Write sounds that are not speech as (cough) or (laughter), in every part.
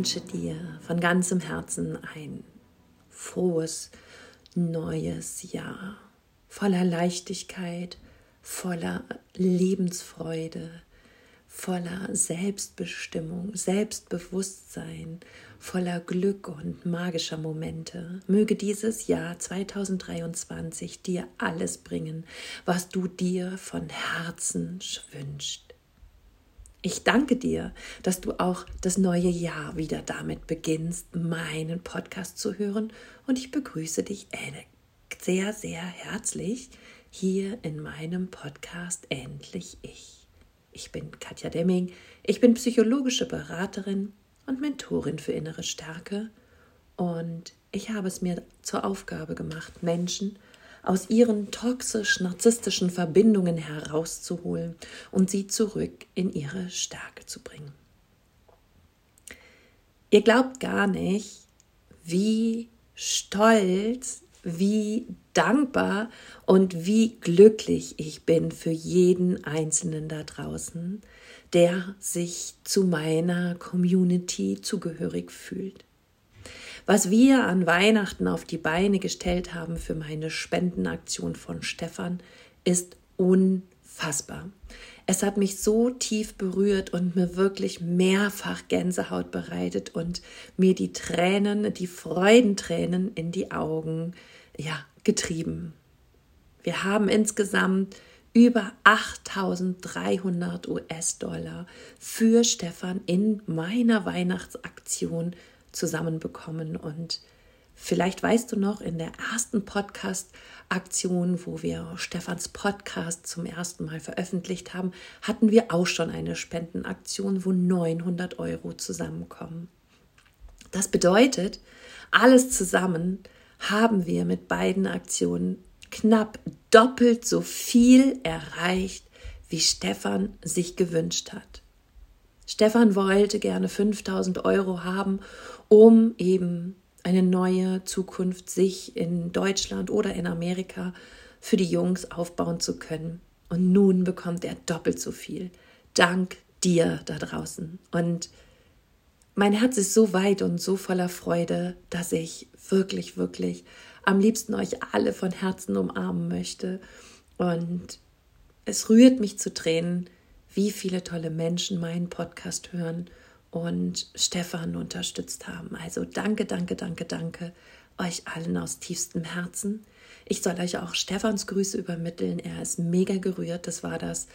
wünsche dir von ganzem Herzen ein frohes neues Jahr voller Leichtigkeit, voller Lebensfreude, voller Selbstbestimmung, Selbstbewusstsein, voller Glück und magischer Momente. Möge dieses Jahr 2023 dir alles bringen, was du dir von Herzen wünschst. Ich danke dir, dass du auch das neue Jahr wieder damit beginnst, meinen Podcast zu hören. Und ich begrüße dich sehr, sehr herzlich hier in meinem Podcast Endlich Ich. Ich bin Katja Demming, ich bin psychologische Beraterin und Mentorin für innere Stärke. Und ich habe es mir zur Aufgabe gemacht, Menschen aus ihren toxisch-narzisstischen Verbindungen herauszuholen und sie zurück in ihre Stärke zu bringen. Ihr glaubt gar nicht, wie stolz, wie dankbar und wie glücklich ich bin für jeden Einzelnen da draußen, der sich zu meiner Community zugehörig fühlt was wir an Weihnachten auf die Beine gestellt haben für meine Spendenaktion von Stefan, ist unfassbar. Es hat mich so tief berührt und mir wirklich mehrfach Gänsehaut bereitet und mir die Tränen, die Freudentränen in die Augen, ja, getrieben. Wir haben insgesamt über 8300 US-Dollar für Stefan in meiner Weihnachtsaktion zusammenbekommen. Und vielleicht weißt du noch, in der ersten Podcast-Aktion, wo wir Stefans Podcast zum ersten Mal veröffentlicht haben, hatten wir auch schon eine Spendenaktion, wo 900 Euro zusammenkommen. Das bedeutet, alles zusammen haben wir mit beiden Aktionen knapp doppelt so viel erreicht, wie Stefan sich gewünscht hat. Stefan wollte gerne 5000 Euro haben, um eben eine neue Zukunft sich in Deutschland oder in Amerika für die Jungs aufbauen zu können. Und nun bekommt er doppelt so viel. Dank dir da draußen. Und mein Herz ist so weit und so voller Freude, dass ich wirklich, wirklich am liebsten euch alle von Herzen umarmen möchte. Und es rührt mich zu Tränen, wie viele tolle Menschen meinen Podcast hören und Stefan unterstützt haben. Also danke, danke, danke, danke euch allen aus tiefstem Herzen. Ich soll euch auch Stefans Grüße übermitteln. Er ist mega gerührt. Das war das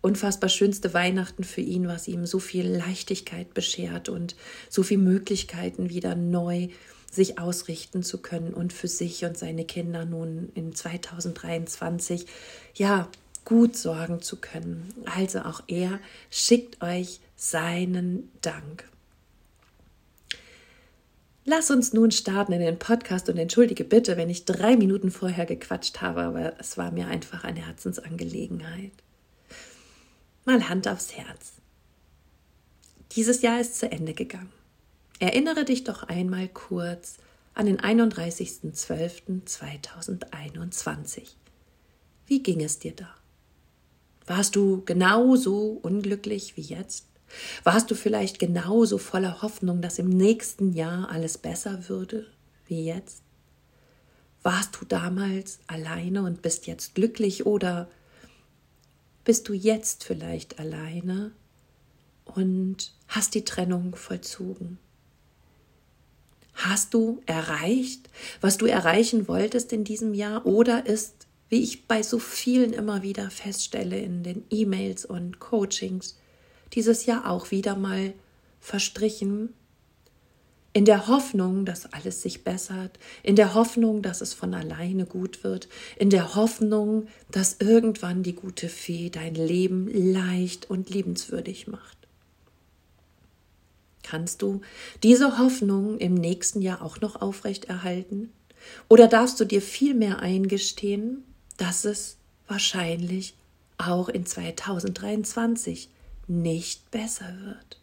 unfassbar schönste Weihnachten für ihn, was ihm so viel Leichtigkeit beschert und so viele Möglichkeiten wieder neu sich ausrichten zu können und für sich und seine Kinder nun in 2023 ja gut sorgen zu können. Also auch er schickt euch seinen Dank. Lass uns nun starten in den Podcast und entschuldige bitte, wenn ich drei Minuten vorher gequatscht habe, aber es war mir einfach eine Herzensangelegenheit. Mal Hand aufs Herz. Dieses Jahr ist zu Ende gegangen. Erinnere dich doch einmal kurz an den 31.12.2021. Wie ging es dir da? Warst du genauso unglücklich wie jetzt? Warst du vielleicht genauso voller Hoffnung, dass im nächsten Jahr alles besser würde wie jetzt? Warst du damals alleine und bist jetzt glücklich oder bist du jetzt vielleicht alleine und hast die Trennung vollzogen? Hast du erreicht, was du erreichen wolltest in diesem Jahr oder ist wie ich bei so vielen immer wieder feststelle in den E-Mails und Coachings, dieses Jahr auch wieder mal verstrichen, in der Hoffnung, dass alles sich bessert, in der Hoffnung, dass es von alleine gut wird, in der Hoffnung, dass irgendwann die gute Fee dein Leben leicht und liebenswürdig macht. Kannst du diese Hoffnung im nächsten Jahr auch noch aufrechterhalten? Oder darfst du dir vielmehr eingestehen, dass es wahrscheinlich auch in 2023 nicht besser wird.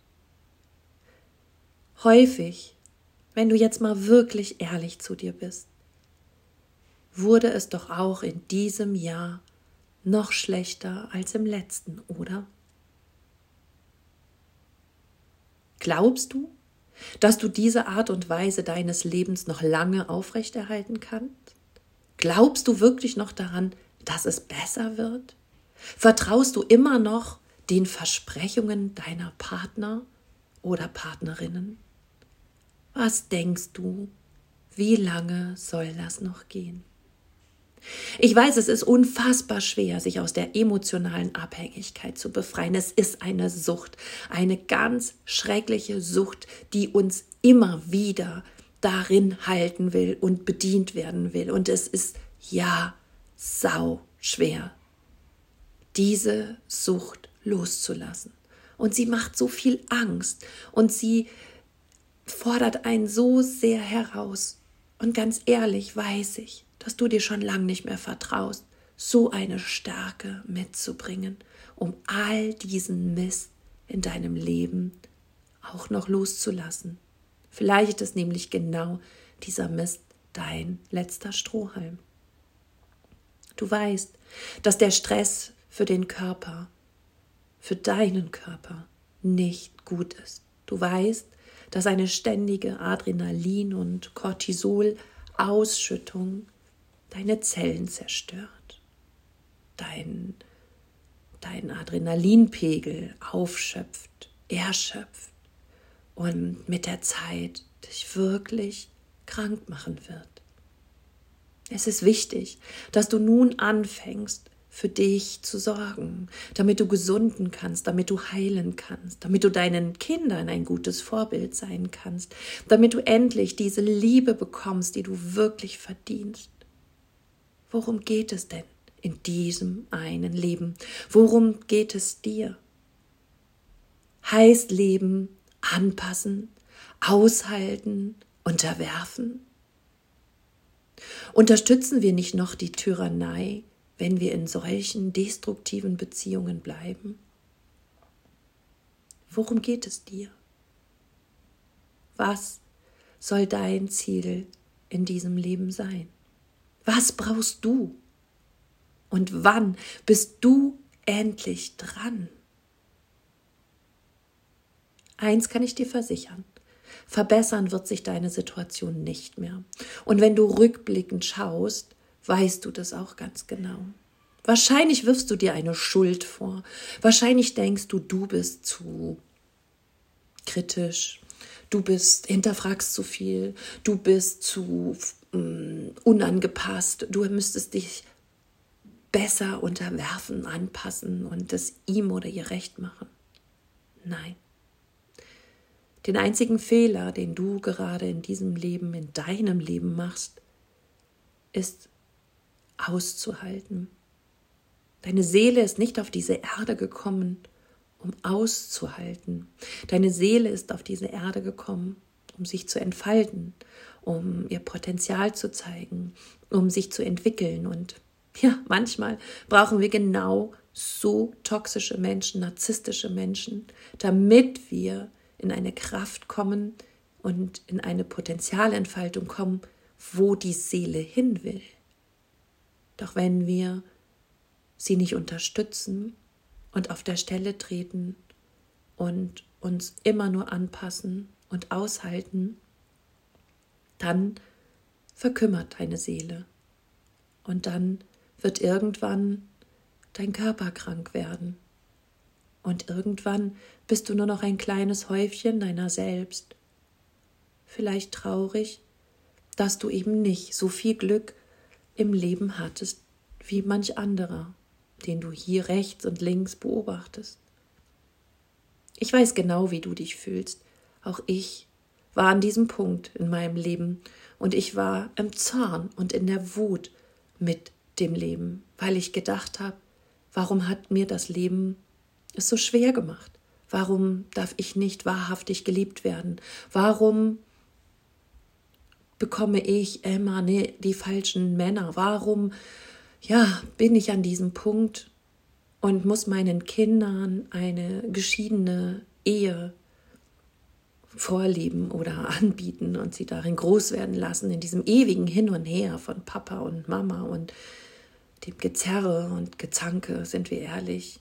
Häufig, wenn du jetzt mal wirklich ehrlich zu dir bist, wurde es doch auch in diesem Jahr noch schlechter als im letzten, oder? Glaubst du, dass du diese Art und Weise deines Lebens noch lange aufrechterhalten kannst? Glaubst du wirklich noch daran, dass es besser wird? Vertraust du immer noch den Versprechungen deiner Partner oder Partnerinnen? Was denkst du, wie lange soll das noch gehen? Ich weiß, es ist unfassbar schwer, sich aus der emotionalen Abhängigkeit zu befreien. Es ist eine Sucht, eine ganz schreckliche Sucht, die uns immer wieder darin halten will und bedient werden will. Und es ist ja sau schwer, diese Sucht loszulassen. Und sie macht so viel Angst und sie fordert einen so sehr heraus. Und ganz ehrlich weiß ich, dass du dir schon lang nicht mehr vertraust, so eine Stärke mitzubringen, um all diesen Mist in deinem Leben auch noch loszulassen. Vielleicht ist nämlich genau dieser Mist dein letzter Strohhalm. Du weißt, dass der Stress für den Körper, für deinen Körper nicht gut ist. Du weißt, dass eine ständige Adrenalin- und Cortisol-Ausschüttung deine Zellen zerstört, dein, dein Adrenalinpegel aufschöpft, erschöpft und mit der Zeit dich wirklich krank machen wird. Es ist wichtig, dass du nun anfängst, für dich zu sorgen, damit du gesunden kannst, damit du heilen kannst, damit du deinen Kindern ein gutes Vorbild sein kannst, damit du endlich diese Liebe bekommst, die du wirklich verdienst. Worum geht es denn in diesem einen Leben? Worum geht es dir? Heißt Leben anpassen, aushalten, unterwerfen? Unterstützen wir nicht noch die Tyrannei, wenn wir in solchen destruktiven Beziehungen bleiben? Worum geht es dir? Was soll dein Ziel in diesem Leben sein? Was brauchst du? Und wann bist du endlich dran? Eins kann ich dir versichern. Verbessern wird sich deine Situation nicht mehr. Und wenn du rückblickend schaust, weißt du das auch ganz genau. Wahrscheinlich wirfst du dir eine Schuld vor. Wahrscheinlich denkst du, du bist zu kritisch. Du bist, hinterfragst zu viel. Du bist zu um, unangepasst. Du müsstest dich besser unterwerfen, anpassen und das ihm oder ihr recht machen. Nein. Den einzigen Fehler, den du gerade in diesem Leben, in deinem Leben machst, ist auszuhalten. Deine Seele ist nicht auf diese Erde gekommen, um auszuhalten. Deine Seele ist auf diese Erde gekommen, um sich zu entfalten, um ihr Potenzial zu zeigen, um sich zu entwickeln. Und ja, manchmal brauchen wir genau so toxische Menschen, narzisstische Menschen, damit wir in eine Kraft kommen und in eine Potenzialentfaltung kommen, wo die Seele hin will. Doch wenn wir sie nicht unterstützen und auf der Stelle treten und uns immer nur anpassen und aushalten, dann verkümmert deine Seele. Und dann wird irgendwann dein Körper krank werden. Und irgendwann bist du nur noch ein kleines Häufchen deiner selbst. Vielleicht traurig, dass du eben nicht so viel Glück im Leben hattest wie manch anderer, den du hier rechts und links beobachtest. Ich weiß genau, wie du dich fühlst. Auch ich war an diesem Punkt in meinem Leben und ich war im Zorn und in der Wut mit dem Leben, weil ich gedacht habe, warum hat mir das Leben es so schwer gemacht? Warum darf ich nicht wahrhaftig geliebt werden? Warum bekomme ich immer die falschen Männer? Warum ja, bin ich an diesem Punkt und muss meinen Kindern eine geschiedene Ehe vorleben oder (laughs) anbieten und sie darin groß werden lassen, in diesem ewigen Hin und Her von Papa und Mama und dem Gezerre und Gezanke, sind wir ehrlich.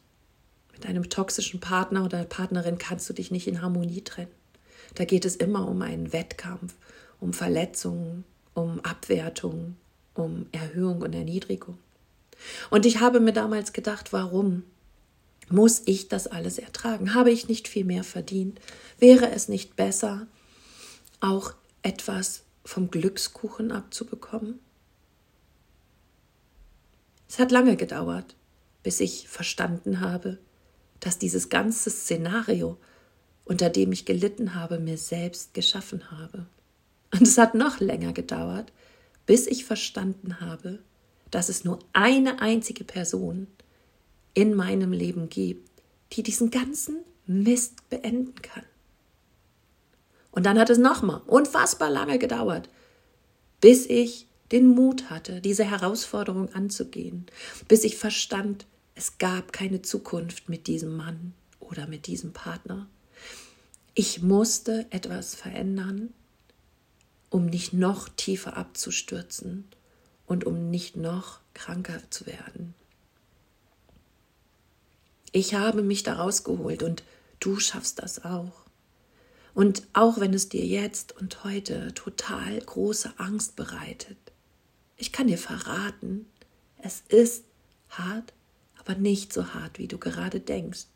Mit einem toxischen Partner oder Partnerin kannst du dich nicht in Harmonie trennen. Da geht es immer um einen Wettkampf, um Verletzungen, um Abwertung, um Erhöhung und Erniedrigung. Und ich habe mir damals gedacht, warum muss ich das alles ertragen? Habe ich nicht viel mehr verdient? Wäre es nicht besser, auch etwas vom Glückskuchen abzubekommen? Es hat lange gedauert, bis ich verstanden habe, dass dieses ganze Szenario, unter dem ich gelitten habe, mir selbst geschaffen habe. Und es hat noch länger gedauert, bis ich verstanden habe, dass es nur eine einzige Person in meinem Leben gibt, die diesen ganzen Mist beenden kann. Und dann hat es nochmal unfassbar lange gedauert, bis ich den Mut hatte, diese Herausforderung anzugehen, bis ich verstand, es gab keine Zukunft mit diesem Mann oder mit diesem Partner. Ich musste etwas verändern, um nicht noch tiefer abzustürzen und um nicht noch kranker zu werden. Ich habe mich da rausgeholt und du schaffst das auch. Und auch wenn es dir jetzt und heute total große Angst bereitet, ich kann dir verraten, es ist hart, aber nicht so hart, wie du gerade denkst.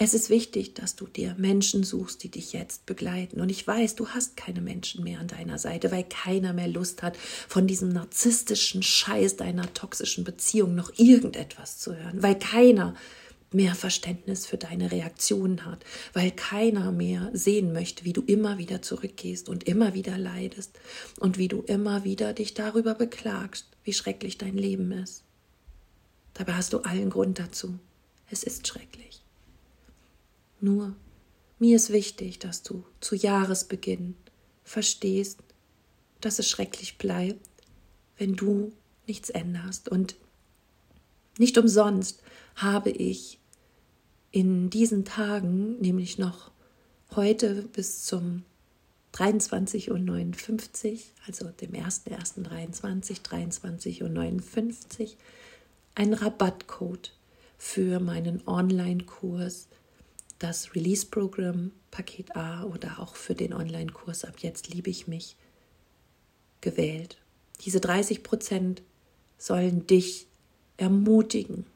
Es ist wichtig, dass du dir Menschen suchst, die dich jetzt begleiten. Und ich weiß, du hast keine Menschen mehr an deiner Seite, weil keiner mehr Lust hat, von diesem narzisstischen Scheiß deiner toxischen Beziehung noch irgendetwas zu hören, weil keiner mehr Verständnis für deine Reaktionen hat, weil keiner mehr sehen möchte, wie du immer wieder zurückgehst und immer wieder leidest und wie du immer wieder dich darüber beklagst, wie schrecklich dein Leben ist. Dabei hast du allen Grund dazu. Es ist schrecklich. Nur, mir ist wichtig, dass du zu Jahresbeginn verstehst, dass es schrecklich bleibt, wenn du nichts änderst. Und nicht umsonst habe ich in diesen Tagen, nämlich noch heute bis zum 23 und 59, also dem 1.1.23, 23 und 59, einen Rabattcode für meinen Online-Kurs das Release-Programm Paket A oder auch für den Online-Kurs Ab jetzt liebe ich mich gewählt. Diese 30 Prozent sollen dich ermutigen,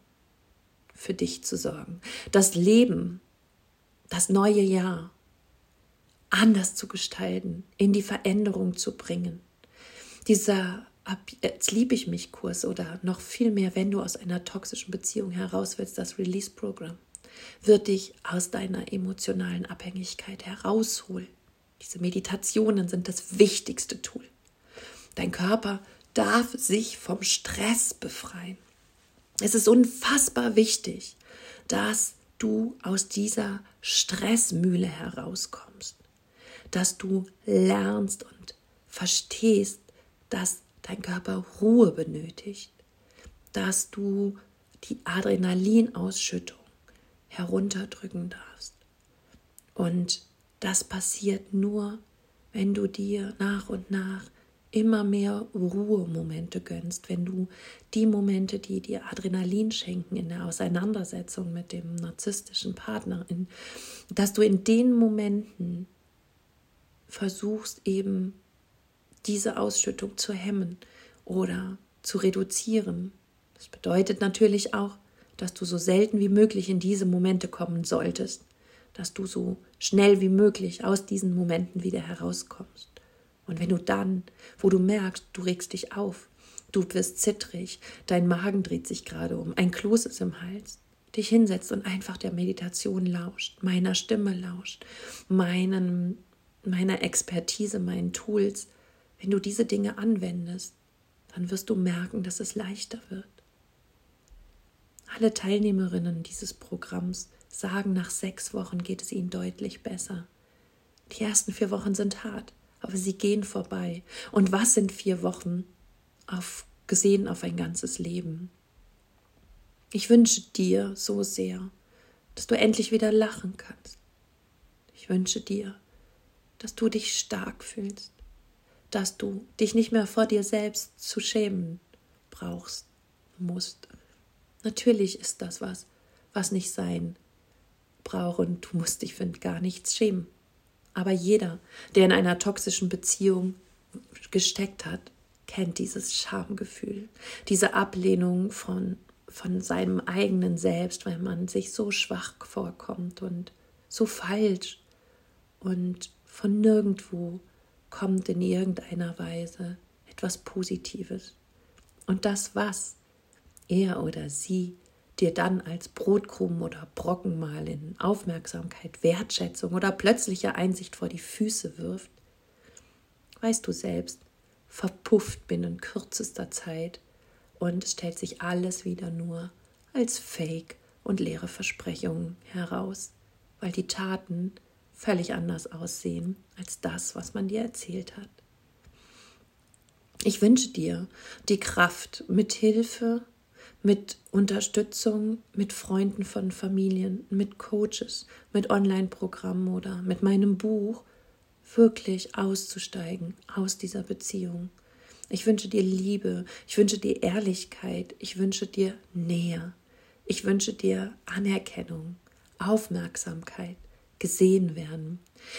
für dich zu sorgen. Das Leben, das neue Jahr anders zu gestalten, in die Veränderung zu bringen. Dieser Ab jetzt liebe ich mich Kurs oder noch viel mehr, wenn du aus einer toxischen Beziehung heraus willst, das Release-Programm wird dich aus deiner emotionalen Abhängigkeit herausholen. Diese Meditationen sind das wichtigste Tool. Dein Körper darf sich vom Stress befreien. Es ist unfassbar wichtig, dass du aus dieser Stressmühle herauskommst, dass du lernst und verstehst, dass dein Körper Ruhe benötigt, dass du die Adrenalinausschüttung herunterdrücken darfst. Und das passiert nur, wenn du dir nach und nach immer mehr Ruhemomente gönnst, wenn du die Momente, die dir Adrenalin schenken in der Auseinandersetzung mit dem narzisstischen Partner, dass du in den Momenten versuchst eben diese Ausschüttung zu hemmen oder zu reduzieren. Das bedeutet natürlich auch, dass du so selten wie möglich in diese Momente kommen solltest, dass du so schnell wie möglich aus diesen Momenten wieder herauskommst. Und wenn du dann, wo du merkst, du regst dich auf, du wirst zittrig, dein Magen dreht sich gerade um, ein Kloß ist im Hals, dich hinsetzt und einfach der Meditation lauscht, meiner Stimme lauscht, meinen, meiner Expertise, meinen Tools, wenn du diese Dinge anwendest, dann wirst du merken, dass es leichter wird. Alle Teilnehmerinnen dieses Programms sagen, nach sechs Wochen geht es ihnen deutlich besser. Die ersten vier Wochen sind hart, aber sie gehen vorbei. Und was sind vier Wochen auf, gesehen auf ein ganzes Leben? Ich wünsche dir so sehr, dass du endlich wieder lachen kannst. Ich wünsche dir, dass du dich stark fühlst, dass du dich nicht mehr vor dir selbst zu schämen brauchst, musst. Natürlich ist das was, was nicht sein braucht und du musst dich für gar nichts schämen. Aber jeder, der in einer toxischen Beziehung gesteckt hat, kennt dieses Schamgefühl, diese Ablehnung von, von seinem eigenen Selbst, weil man sich so schwach vorkommt und so falsch und von nirgendwo kommt in irgendeiner Weise etwas Positives. Und das, was er oder sie dir dann als Brotkrumen oder Brocken mal in Aufmerksamkeit, Wertschätzung oder plötzliche Einsicht vor die Füße wirft, weißt du selbst, verpufft binnen kürzester Zeit und es stellt sich alles wieder nur als Fake und leere Versprechungen heraus, weil die Taten völlig anders aussehen als das, was man dir erzählt hat. Ich wünsche dir die Kraft, mit Hilfe, mit Unterstützung, mit Freunden von Familien, mit Coaches, mit Online-Programmen oder mit meinem Buch wirklich auszusteigen aus dieser Beziehung. Ich wünsche dir Liebe, ich wünsche dir Ehrlichkeit, ich wünsche dir Nähe, ich wünsche dir Anerkennung, Aufmerksamkeit, gesehen werden.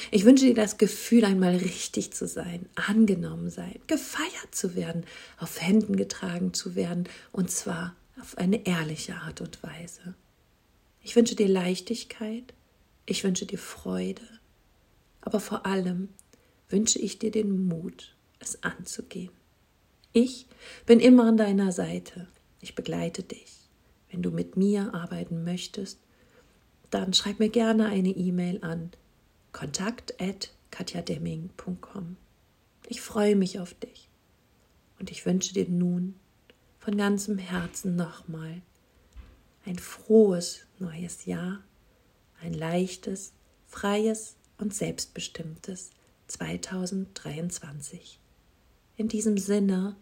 Ich wünsche dir das Gefühl, einmal richtig zu sein, angenommen sein, gefeiert zu werden, auf Händen getragen zu werden und zwar auf eine ehrliche Art und Weise. Ich wünsche dir Leichtigkeit, ich wünsche dir Freude, aber vor allem wünsche ich dir den Mut, es anzugehen. Ich bin immer an deiner Seite, ich begleite dich. Wenn du mit mir arbeiten möchtest, dann schreib mir gerne eine E-Mail an kontakt@katjademming.com. Ich freue mich auf dich und ich wünsche dir nun von ganzem Herzen nochmal ein frohes neues Jahr, ein leichtes, freies und selbstbestimmtes 2023. In diesem Sinne,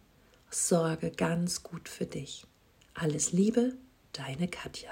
sorge ganz gut für dich. Alles Liebe, deine Katja.